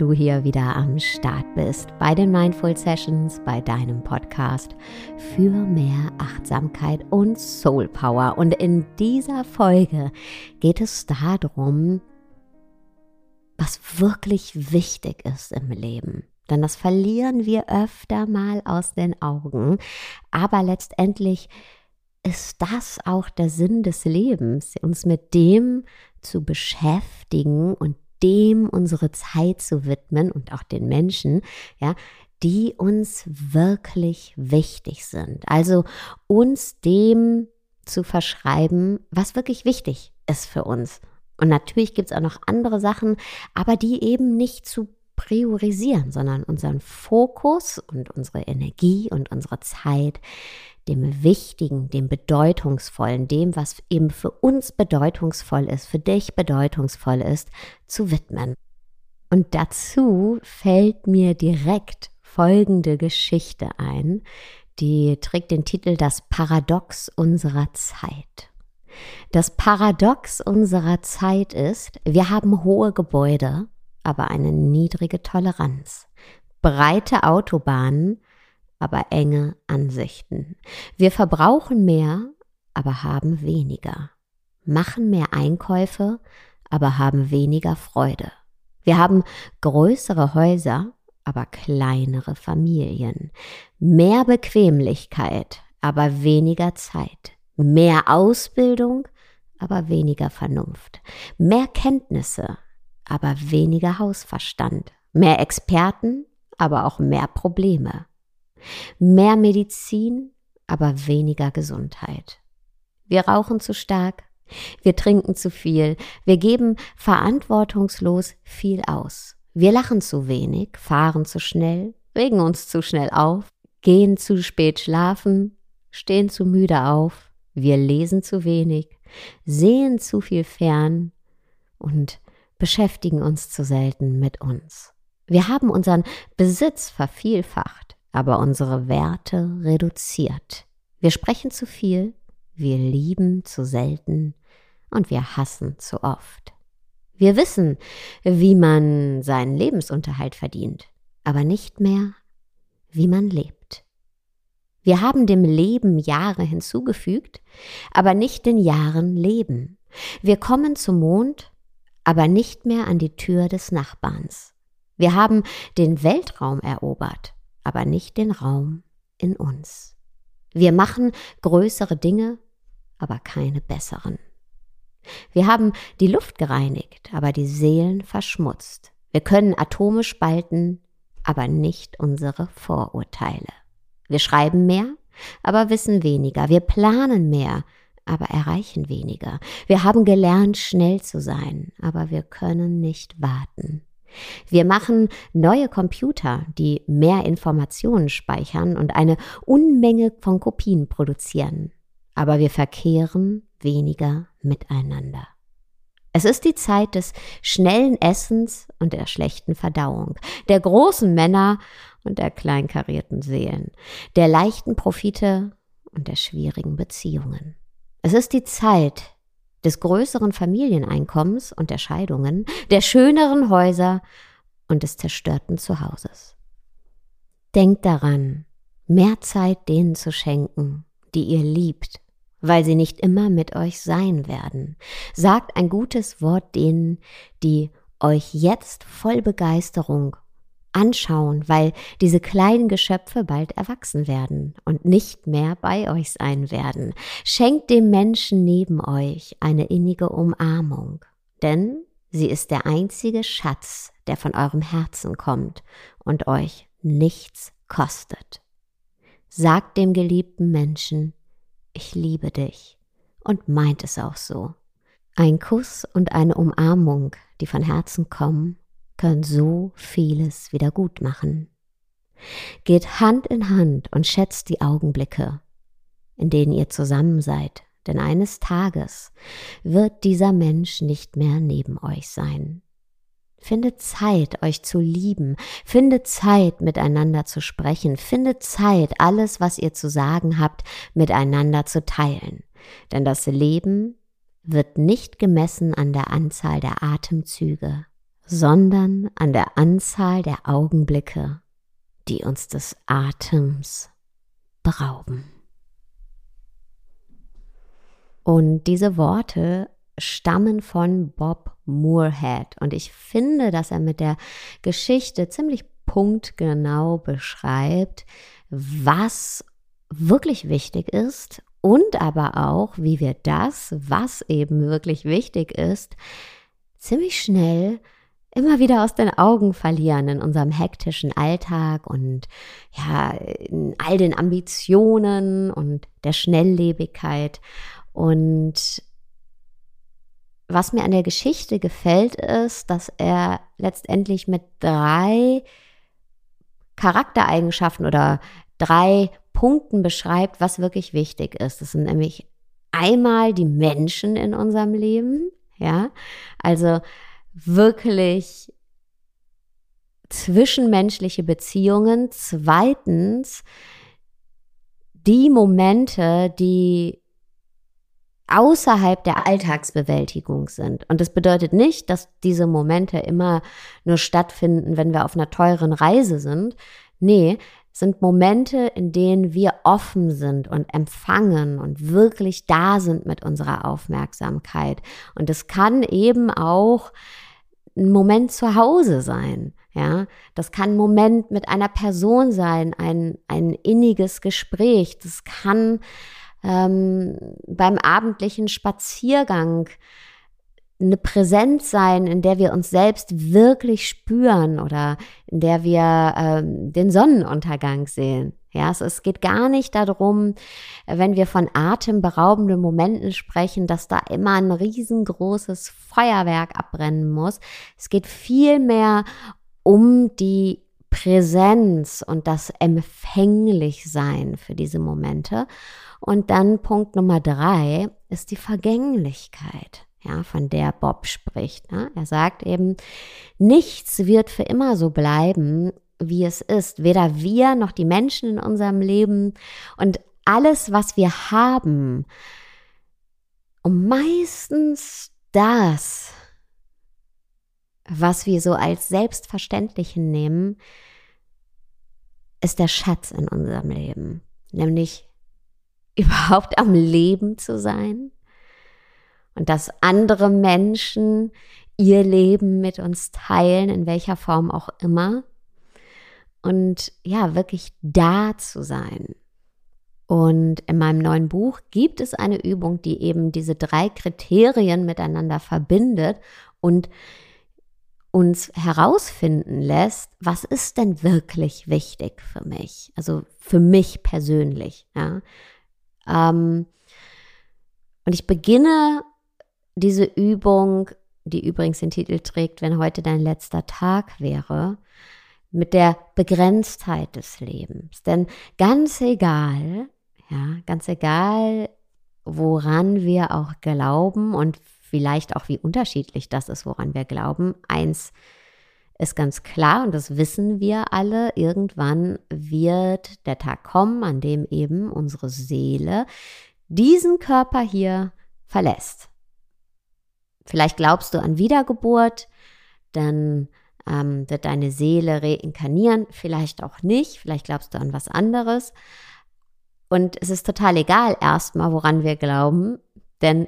du hier wieder am Start bist bei den Mindful Sessions, bei deinem Podcast für mehr Achtsamkeit und Soul Power. Und in dieser Folge geht es darum, was wirklich wichtig ist im Leben. Denn das verlieren wir öfter mal aus den Augen. Aber letztendlich ist das auch der Sinn des Lebens, uns mit dem zu beschäftigen und dem unsere Zeit zu widmen und auch den Menschen, ja, die uns wirklich wichtig sind. Also uns dem zu verschreiben, was wirklich wichtig ist für uns. Und natürlich gibt es auch noch andere Sachen, aber die eben nicht zu priorisieren, sondern unseren Fokus und unsere Energie und unsere Zeit dem Wichtigen, dem Bedeutungsvollen, dem, was eben für uns bedeutungsvoll ist, für dich bedeutungsvoll ist, zu widmen. Und dazu fällt mir direkt folgende Geschichte ein, die trägt den Titel Das Paradox unserer Zeit. Das Paradox unserer Zeit ist, wir haben hohe Gebäude, aber eine niedrige Toleranz, breite Autobahnen, aber enge Ansichten. Wir verbrauchen mehr, aber haben weniger. Machen mehr Einkäufe, aber haben weniger Freude. Wir haben größere Häuser, aber kleinere Familien. Mehr Bequemlichkeit, aber weniger Zeit. Mehr Ausbildung, aber weniger Vernunft. Mehr Kenntnisse, aber weniger Hausverstand. Mehr Experten, aber auch mehr Probleme. Mehr Medizin, aber weniger Gesundheit. Wir rauchen zu stark, wir trinken zu viel, wir geben verantwortungslos viel aus. Wir lachen zu wenig, fahren zu schnell, regen uns zu schnell auf, gehen zu spät schlafen, stehen zu müde auf, wir lesen zu wenig, sehen zu viel fern und beschäftigen uns zu selten mit uns. Wir haben unseren Besitz vervielfacht aber unsere Werte reduziert. Wir sprechen zu viel, wir lieben zu selten und wir hassen zu oft. Wir wissen, wie man seinen Lebensunterhalt verdient, aber nicht mehr, wie man lebt. Wir haben dem Leben Jahre hinzugefügt, aber nicht den Jahren Leben. Wir kommen zum Mond, aber nicht mehr an die Tür des Nachbarns. Wir haben den Weltraum erobert, aber nicht den Raum in uns. Wir machen größere Dinge, aber keine besseren. Wir haben die Luft gereinigt, aber die Seelen verschmutzt. Wir können Atome spalten, aber nicht unsere Vorurteile. Wir schreiben mehr, aber wissen weniger. Wir planen mehr, aber erreichen weniger. Wir haben gelernt, schnell zu sein, aber wir können nicht warten. Wir machen neue Computer, die mehr Informationen speichern und eine Unmenge von Kopien produzieren. Aber wir verkehren weniger miteinander. Es ist die Zeit des schnellen Essens und der schlechten Verdauung, der großen Männer und der kleinkarierten Seelen, der leichten Profite und der schwierigen Beziehungen. Es ist die Zeit des größeren Familieneinkommens und der Scheidungen, der schöneren Häuser und des zerstörten Zuhauses. Denkt daran, mehr Zeit denen zu schenken, die ihr liebt, weil sie nicht immer mit euch sein werden. Sagt ein gutes Wort denen, die euch jetzt voll Begeisterung anschauen, weil diese kleinen Geschöpfe bald erwachsen werden und nicht mehr bei euch sein werden. Schenkt dem Menschen neben euch eine innige Umarmung, denn sie ist der einzige Schatz, der von eurem Herzen kommt und euch nichts kostet. Sagt dem geliebten Menschen, ich liebe dich und meint es auch so. Ein Kuss und eine Umarmung, die von Herzen kommen, können so vieles wieder gut machen. Geht Hand in Hand und schätzt die Augenblicke, in denen ihr zusammen seid, denn eines Tages wird dieser Mensch nicht mehr neben euch sein. Findet Zeit, euch zu lieben, findet Zeit, miteinander zu sprechen, findet Zeit, alles, was ihr zu sagen habt, miteinander zu teilen. Denn das Leben wird nicht gemessen an der Anzahl der Atemzüge, sondern an der Anzahl der Augenblicke, die uns des Atems berauben. Und diese Worte stammen von Bob Moorhead. Und ich finde, dass er mit der Geschichte ziemlich punktgenau beschreibt, was wirklich wichtig ist und aber auch, wie wir das, was eben wirklich wichtig ist, ziemlich schnell immer wieder aus den Augen verlieren in unserem hektischen Alltag und ja, in all den Ambitionen und der Schnelllebigkeit. Und was mir an der Geschichte gefällt, ist, dass er letztendlich mit drei Charaktereigenschaften oder drei Punkten beschreibt, was wirklich wichtig ist. Das sind nämlich einmal die Menschen in unserem Leben, ja, also wirklich zwischenmenschliche Beziehungen. Zweitens die Momente, die außerhalb der Alltagsbewältigung sind. Und das bedeutet nicht, dass diese Momente immer nur stattfinden, wenn wir auf einer teuren Reise sind. Nee, sind Momente, in denen wir offen sind und empfangen und wirklich da sind mit unserer Aufmerksamkeit. Und es kann eben auch ein Moment zu Hause sein. Ja, das kann ein Moment mit einer Person sein, ein, ein inniges Gespräch. Das kann ähm, beim abendlichen Spaziergang eine Präsenz sein, in der wir uns selbst wirklich spüren oder in der wir ähm, den Sonnenuntergang sehen. Ja, es, es geht gar nicht darum, wenn wir von atemberaubenden Momenten sprechen, dass da immer ein riesengroßes Feuerwerk abbrennen muss. Es geht vielmehr um die Präsenz und das Empfänglichsein für diese Momente. Und dann Punkt Nummer drei ist die Vergänglichkeit ja, von der Bob spricht. Ne? Er sagt eben, nichts wird für immer so bleiben, wie es ist. Weder wir noch die Menschen in unserem Leben und alles, was wir haben. Und meistens das, was wir so als selbstverständlich nehmen, ist der Schatz in unserem Leben. Nämlich überhaupt am Leben zu sein, und dass andere Menschen ihr Leben mit uns teilen, in welcher Form auch immer. Und ja, wirklich da zu sein. Und in meinem neuen Buch gibt es eine Übung, die eben diese drei Kriterien miteinander verbindet und uns herausfinden lässt, was ist denn wirklich wichtig für mich? Also für mich persönlich. Ja? Ähm, und ich beginne diese Übung, die übrigens den Titel trägt, wenn heute dein letzter Tag wäre, mit der Begrenztheit des Lebens. Denn ganz egal, ja, ganz egal, woran wir auch glauben und vielleicht auch wie unterschiedlich das ist, woran wir glauben, eins ist ganz klar und das wissen wir alle, irgendwann wird der Tag kommen, an dem eben unsere Seele diesen Körper hier verlässt. Vielleicht glaubst du an Wiedergeburt, dann ähm, wird deine Seele reinkarnieren, vielleicht auch nicht, vielleicht glaubst du an was anderes. Und es ist total egal erstmal, woran wir glauben, denn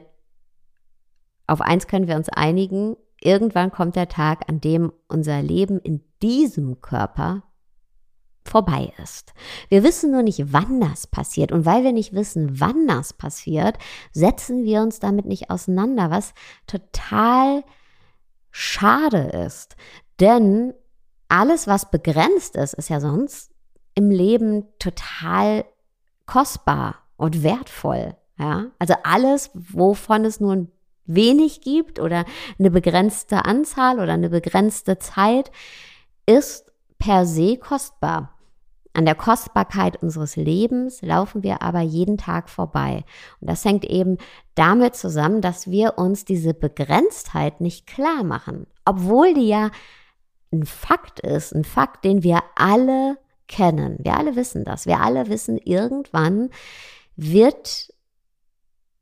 auf eins können wir uns einigen, irgendwann kommt der Tag, an dem unser Leben in diesem Körper vorbei ist. Wir wissen nur nicht, wann das passiert. Und weil wir nicht wissen, wann das passiert, setzen wir uns damit nicht auseinander, was total schade ist. Denn alles, was begrenzt ist, ist ja sonst im Leben total kostbar und wertvoll. Ja? Also alles, wovon es nur wenig gibt oder eine begrenzte Anzahl oder eine begrenzte Zeit, ist per se kostbar. An der Kostbarkeit unseres Lebens laufen wir aber jeden Tag vorbei. Und das hängt eben damit zusammen, dass wir uns diese Begrenztheit nicht klar machen. Obwohl die ja ein Fakt ist, ein Fakt, den wir alle kennen. Wir alle wissen das. Wir alle wissen, irgendwann wird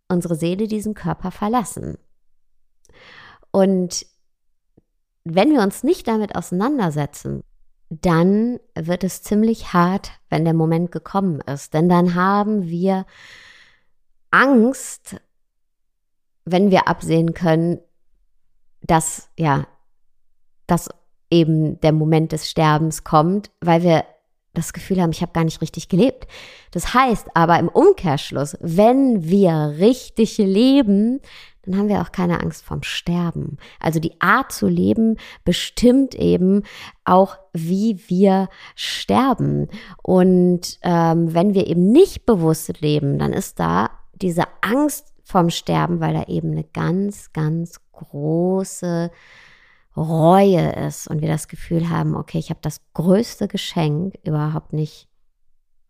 unsere Seele diesen Körper verlassen. Und wenn wir uns nicht damit auseinandersetzen, dann wird es ziemlich hart, wenn der Moment gekommen ist. Denn dann haben wir Angst, wenn wir absehen können, dass, ja, dass eben der Moment des Sterbens kommt, weil wir das Gefühl haben, ich habe gar nicht richtig gelebt. Das heißt aber im Umkehrschluss, wenn wir richtig leben, dann haben wir auch keine Angst vorm Sterben. Also die Art zu leben bestimmt eben auch, wie wir sterben. Und ähm, wenn wir eben nicht bewusst leben, dann ist da diese Angst vorm Sterben, weil da eben eine ganz, ganz große Reue ist und wir das Gefühl haben, okay, ich habe das größte Geschenk überhaupt nicht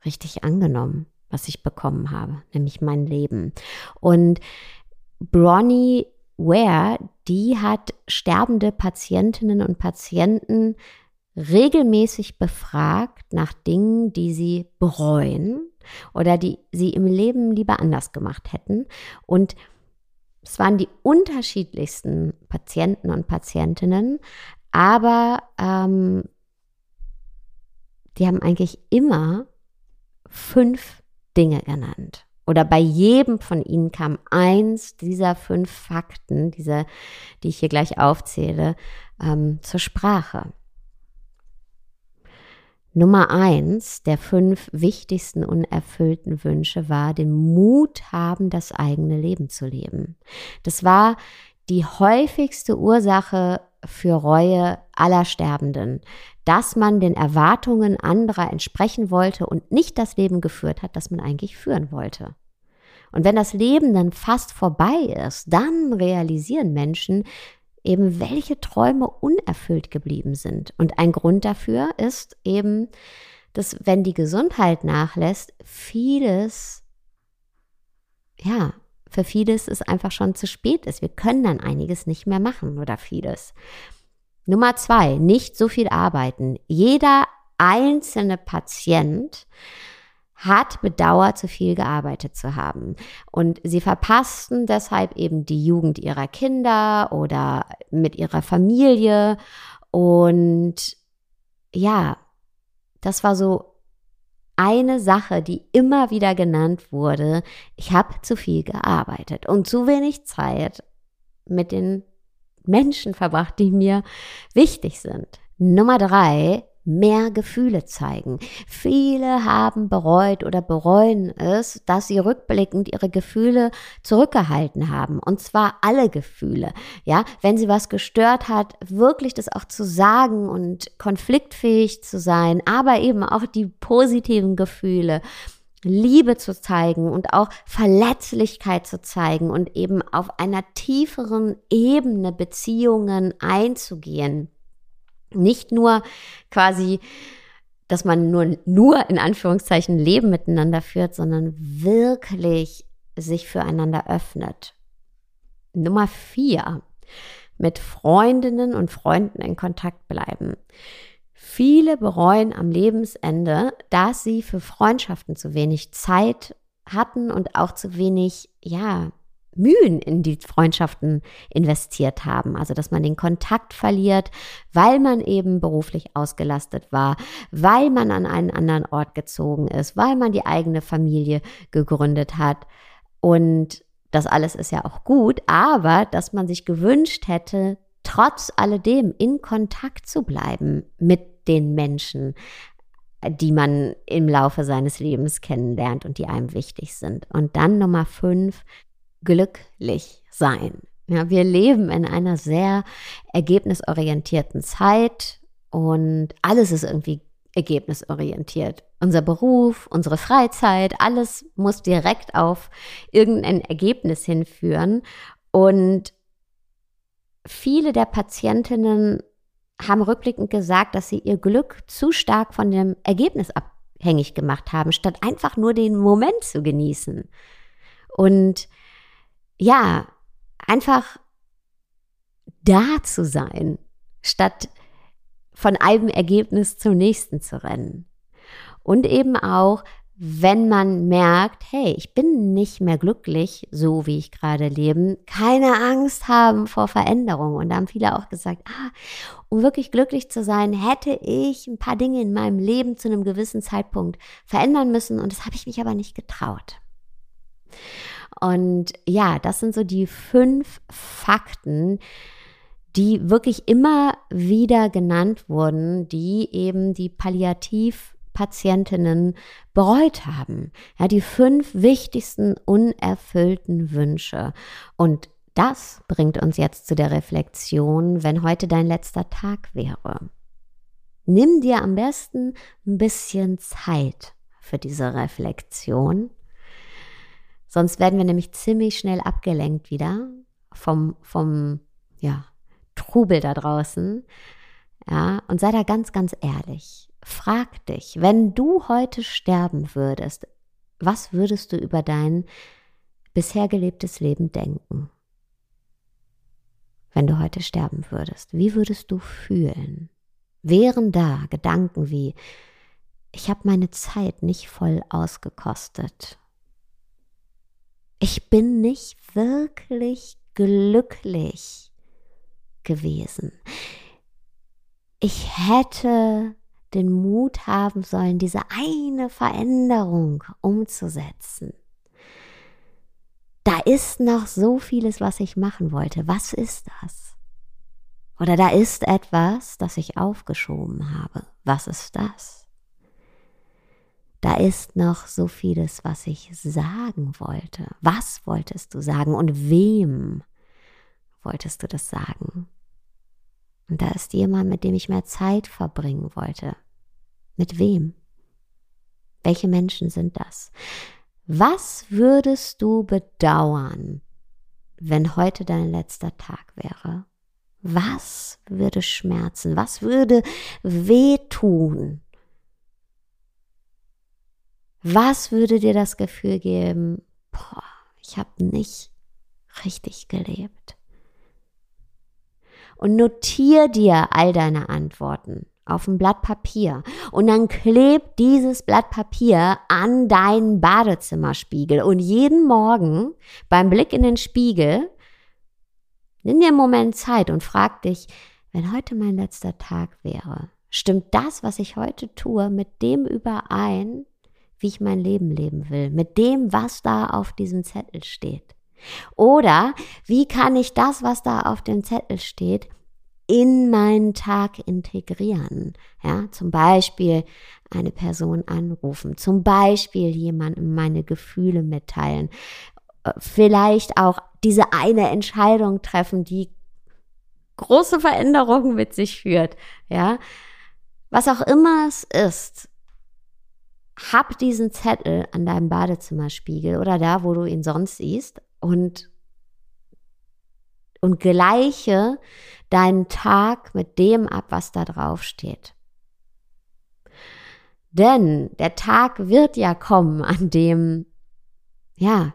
richtig angenommen, was ich bekommen habe, nämlich mein Leben. Und Bronnie Ware, die hat sterbende Patientinnen und Patienten regelmäßig befragt nach Dingen, die sie bereuen oder die sie im Leben lieber anders gemacht hätten. Und es waren die unterschiedlichsten Patienten und Patientinnen, aber ähm, die haben eigentlich immer fünf Dinge genannt. Oder bei jedem von ihnen kam eins dieser fünf Fakten, diese, die ich hier gleich aufzähle, ähm, zur Sprache. Nummer eins der fünf wichtigsten unerfüllten Wünsche war, den Mut haben, das eigene Leben zu leben. Das war die häufigste Ursache für Reue aller Sterbenden, dass man den Erwartungen anderer entsprechen wollte und nicht das Leben geführt hat, das man eigentlich führen wollte. Und wenn das Leben dann fast vorbei ist, dann realisieren Menschen, eben welche Träume unerfüllt geblieben sind. Und ein Grund dafür ist eben, dass wenn die Gesundheit nachlässt, vieles, ja, für vieles ist einfach schon zu spät ist. Wir können dann einiges nicht mehr machen oder vieles. Nummer zwei, nicht so viel arbeiten. Jeder einzelne Patient hat bedauert, zu viel gearbeitet zu haben. Und sie verpassten deshalb eben die Jugend ihrer Kinder oder mit ihrer Familie. Und ja, das war so eine Sache, die immer wieder genannt wurde. Ich habe zu viel gearbeitet und zu wenig Zeit mit den Menschen verbracht, die mir wichtig sind. Nummer drei, mehr Gefühle zeigen. Viele haben bereut oder bereuen es, dass sie rückblickend ihre Gefühle zurückgehalten haben. Und zwar alle Gefühle. Ja, wenn sie was gestört hat, wirklich das auch zu sagen und konfliktfähig zu sein, aber eben auch die positiven Gefühle. Liebe zu zeigen und auch Verletzlichkeit zu zeigen und eben auf einer tieferen Ebene Beziehungen einzugehen. Nicht nur quasi, dass man nur, nur in Anführungszeichen Leben miteinander führt, sondern wirklich sich füreinander öffnet. Nummer vier, mit Freundinnen und Freunden in Kontakt bleiben. Viele bereuen am Lebensende, dass sie für Freundschaften zu wenig Zeit hatten und auch zu wenig, ja, Mühen in die Freundschaften investiert haben. Also, dass man den Kontakt verliert, weil man eben beruflich ausgelastet war, weil man an einen anderen Ort gezogen ist, weil man die eigene Familie gegründet hat. Und das alles ist ja auch gut, aber dass man sich gewünscht hätte, trotz alledem in Kontakt zu bleiben mit den Menschen, die man im Laufe seines Lebens kennenlernt und die einem wichtig sind. Und dann Nummer fünf, glücklich sein. Ja, wir leben in einer sehr ergebnisorientierten Zeit und alles ist irgendwie ergebnisorientiert. Unser Beruf, unsere Freizeit, alles muss direkt auf irgendein Ergebnis hinführen. Und viele der Patientinnen haben rückblickend gesagt, dass sie ihr Glück zu stark von dem Ergebnis abhängig gemacht haben, statt einfach nur den Moment zu genießen. Und ja, einfach da zu sein, statt von einem Ergebnis zum nächsten zu rennen. Und eben auch, wenn man merkt, hey, ich bin nicht mehr glücklich, so wie ich gerade lebe, keine Angst haben vor Veränderung. Und da haben viele auch gesagt, ah, um wirklich glücklich zu sein, hätte ich ein paar Dinge in meinem Leben zu einem gewissen Zeitpunkt verändern müssen. Und das habe ich mich aber nicht getraut. Und ja, das sind so die fünf Fakten, die wirklich immer wieder genannt wurden, die eben die Palliativ Patientinnen bereut haben. Ja, die fünf wichtigsten unerfüllten Wünsche. Und das bringt uns jetzt zu der Reflexion, wenn heute dein letzter Tag wäre. Nimm dir am besten ein bisschen Zeit für diese Reflexion. Sonst werden wir nämlich ziemlich schnell abgelenkt wieder vom, vom ja, Trubel da draußen. Ja, und sei da ganz, ganz ehrlich. Frag dich, wenn du heute sterben würdest, was würdest du über dein bisher gelebtes Leben denken? Wenn du heute sterben würdest, wie würdest du fühlen? Wären da Gedanken wie, ich habe meine Zeit nicht voll ausgekostet. Ich bin nicht wirklich glücklich gewesen. Ich hätte den Mut haben sollen, diese eine Veränderung umzusetzen. Da ist noch so vieles, was ich machen wollte. Was ist das? Oder da ist etwas, das ich aufgeschoben habe. Was ist das? Da ist noch so vieles, was ich sagen wollte. Was wolltest du sagen und wem wolltest du das sagen? Und da ist jemand, mit dem ich mehr Zeit verbringen wollte. Mit wem? Welche Menschen sind das? Was würdest du bedauern, wenn heute dein letzter Tag wäre? Was würde schmerzen? Was würde wehtun? Was würde dir das Gefühl geben, boah, ich habe nicht richtig gelebt? und notier dir all deine Antworten auf ein Blatt Papier. Und dann kleb dieses Blatt Papier an deinen Badezimmerspiegel. Und jeden Morgen beim Blick in den Spiegel nimm dir einen Moment Zeit und frag dich, wenn heute mein letzter Tag wäre, stimmt das, was ich heute tue, mit dem überein, wie ich mein Leben leben will, mit dem, was da auf diesem Zettel steht? Oder wie kann ich das, was da auf dem Zettel steht, in meinen Tag integrieren? Ja, zum Beispiel eine Person anrufen, zum Beispiel jemandem meine Gefühle mitteilen, äh, vielleicht auch diese eine Entscheidung treffen, die große Veränderungen mit sich führt. Ja, was auch immer es ist, hab diesen Zettel an deinem Badezimmerspiegel oder da, wo du ihn sonst siehst und, und gleiche deinen Tag mit dem ab, was da drauf steht. Denn der Tag wird ja kommen, an dem, ja,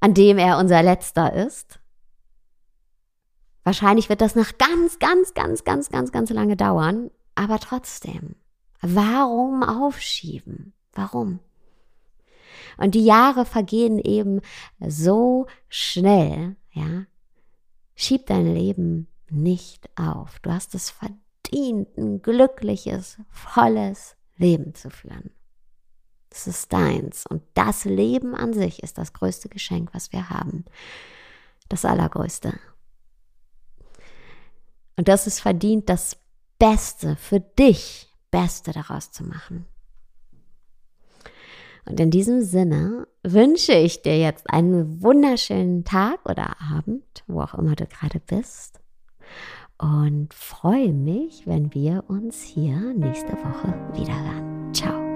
an dem er unser letzter ist. Wahrscheinlich wird das noch ganz, ganz, ganz, ganz, ganz, ganz lange dauern, aber trotzdem. Warum aufschieben? Warum? Und die Jahre vergehen eben so schnell, ja. Schieb dein Leben nicht auf. Du hast es verdient, ein glückliches, volles Leben zu führen. Es ist deins. Und das Leben an sich ist das größte Geschenk, was wir haben. Das allergrößte. Und das ist verdient, das Beste für dich, Beste daraus zu machen. Und in diesem Sinne wünsche ich dir jetzt einen wunderschönen Tag oder Abend, wo auch immer du gerade bist. Und freue mich, wenn wir uns hier nächste Woche wieder hören. Ciao.